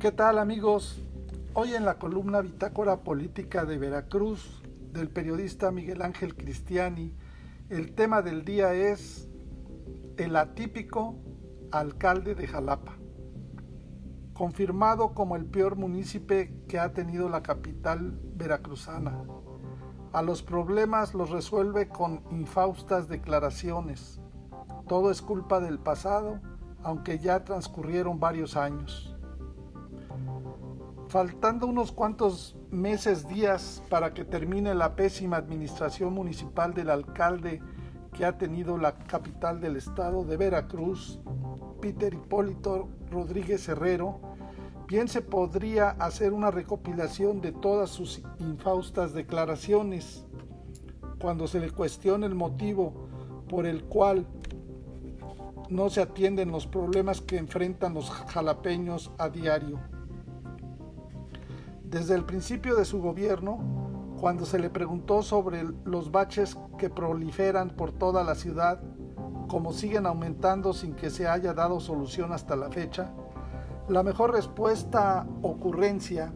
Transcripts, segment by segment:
¿Qué tal amigos? Hoy en la columna Bitácora Política de Veracruz del periodista Miguel Ángel Cristiani, el tema del día es el atípico alcalde de Jalapa, confirmado como el peor municipio que ha tenido la capital veracruzana. A los problemas los resuelve con infaustas declaraciones. Todo es culpa del pasado, aunque ya transcurrieron varios años. Faltando unos cuantos meses, días para que termine la pésima administración municipal del alcalde que ha tenido la capital del estado de Veracruz, Peter Hipólito Rodríguez Herrero, bien se podría hacer una recopilación de todas sus infaustas declaraciones cuando se le cuestione el motivo por el cual no se atienden los problemas que enfrentan los jalapeños a diario. Desde el principio de su gobierno, cuando se le preguntó sobre los baches que proliferan por toda la ciudad, como siguen aumentando sin que se haya dado solución hasta la fecha, la mejor respuesta ocurrencia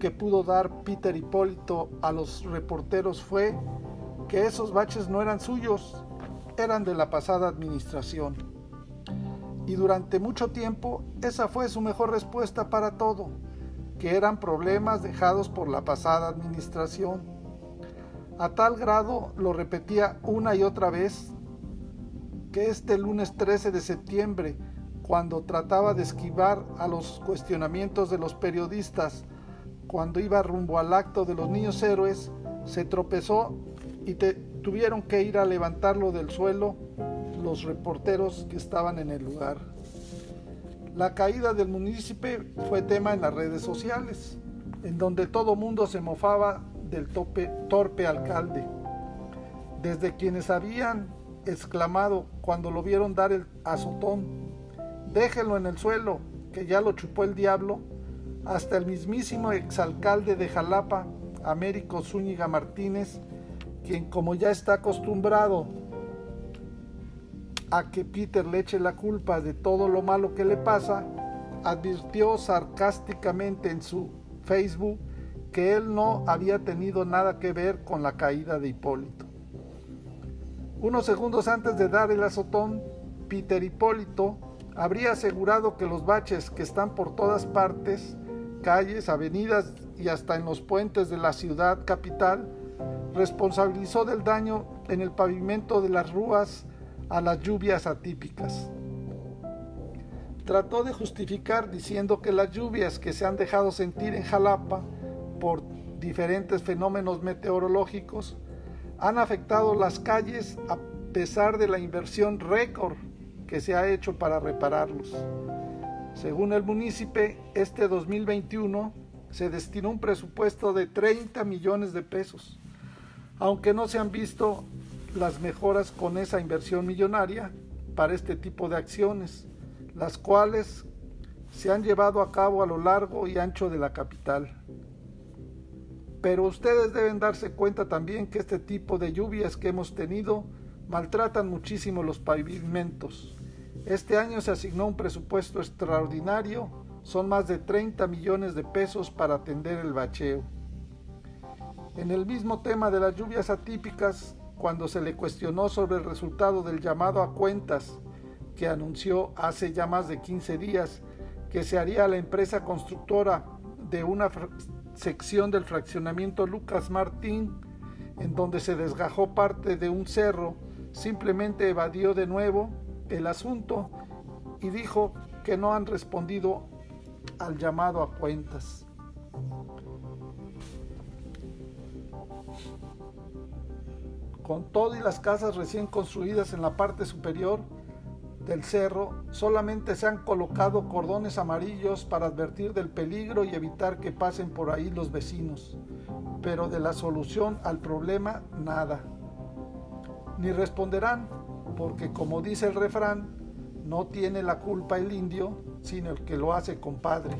que pudo dar Peter Hipólito a los reporteros fue que esos baches no eran suyos, eran de la pasada administración. Y durante mucho tiempo esa fue su mejor respuesta para todo que eran problemas dejados por la pasada administración. A tal grado lo repetía una y otra vez que este lunes 13 de septiembre, cuando trataba de esquivar a los cuestionamientos de los periodistas, cuando iba rumbo al acto de los niños héroes, se tropezó y tuvieron que ir a levantarlo del suelo los reporteros que estaban en el lugar. La caída del municipio fue tema en las redes sociales, en donde todo mundo se mofaba del torpe alcalde. Desde quienes habían exclamado cuando lo vieron dar el azotón, déjenlo en el suelo, que ya lo chupó el diablo, hasta el mismísimo exalcalde de Jalapa, Américo Zúñiga Martínez, quien como ya está acostumbrado a que Peter le eche la culpa de todo lo malo que le pasa, advirtió sarcásticamente en su Facebook que él no había tenido nada que ver con la caída de Hipólito. Unos segundos antes de dar el azotón, Peter Hipólito habría asegurado que los baches que están por todas partes, calles, avenidas y hasta en los puentes de la ciudad capital, responsabilizó del daño en el pavimento de las rúas a las lluvias atípicas. Trató de justificar diciendo que las lluvias que se han dejado sentir en Jalapa por diferentes fenómenos meteorológicos han afectado las calles a pesar de la inversión récord que se ha hecho para repararlos. Según el municipio, este 2021 se destinó un presupuesto de 30 millones de pesos, aunque no se han visto las mejoras con esa inversión millonaria para este tipo de acciones, las cuales se han llevado a cabo a lo largo y ancho de la capital. Pero ustedes deben darse cuenta también que este tipo de lluvias que hemos tenido maltratan muchísimo los pavimentos. Este año se asignó un presupuesto extraordinario, son más de 30 millones de pesos para atender el bacheo. En el mismo tema de las lluvias atípicas, cuando se le cuestionó sobre el resultado del llamado a cuentas que anunció hace ya más de 15 días que se haría la empresa constructora de una sección del fraccionamiento Lucas Martín, en donde se desgajó parte de un cerro, simplemente evadió de nuevo el asunto y dijo que no han respondido al llamado a cuentas. Con todo y las casas recién construidas en la parte superior del cerro, solamente se han colocado cordones amarillos para advertir del peligro y evitar que pasen por ahí los vecinos. Pero de la solución al problema, nada. Ni responderán, porque como dice el refrán, no tiene la culpa el indio, sino el que lo hace compadre.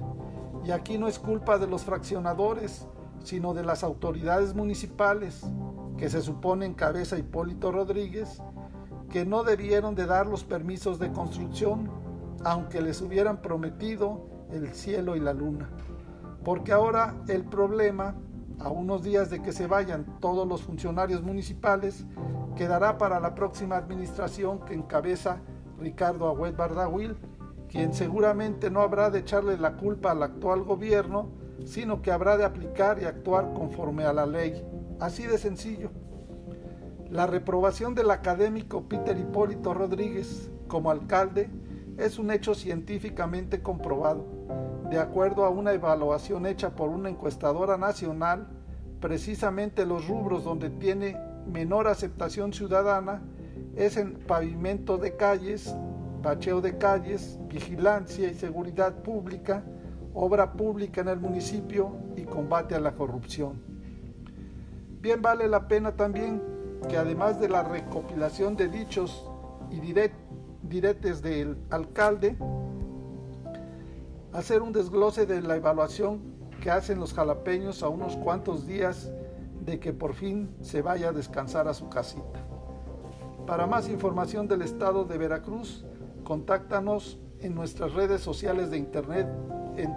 Y aquí no es culpa de los fraccionadores, sino de las autoridades municipales, que se supone encabeza Hipólito Rodríguez, que no debieron de dar los permisos de construcción, aunque les hubieran prometido el cielo y la luna. Porque ahora el problema, a unos días de que se vayan todos los funcionarios municipales, quedará para la próxima administración que encabeza Ricardo Agüed Bardawil, quien seguramente no habrá de echarle la culpa al actual gobierno, sino que habrá de aplicar y actuar conforme a la ley. Así de sencillo. La reprobación del académico Peter Hipólito Rodríguez como alcalde es un hecho científicamente comprobado. De acuerdo a una evaluación hecha por una encuestadora nacional, precisamente los rubros donde tiene menor aceptación ciudadana es en pavimento de calles, bacheo de calles, vigilancia y seguridad pública, obra pública en el municipio y combate a la corrupción. Bien vale la pena también que además de la recopilación de dichos y diretes del alcalde, hacer un desglose de la evaluación que hacen los jalapeños a unos cuantos días de que por fin se vaya a descansar a su casita. Para más información del estado de Veracruz, contáctanos en nuestras redes sociales de internet en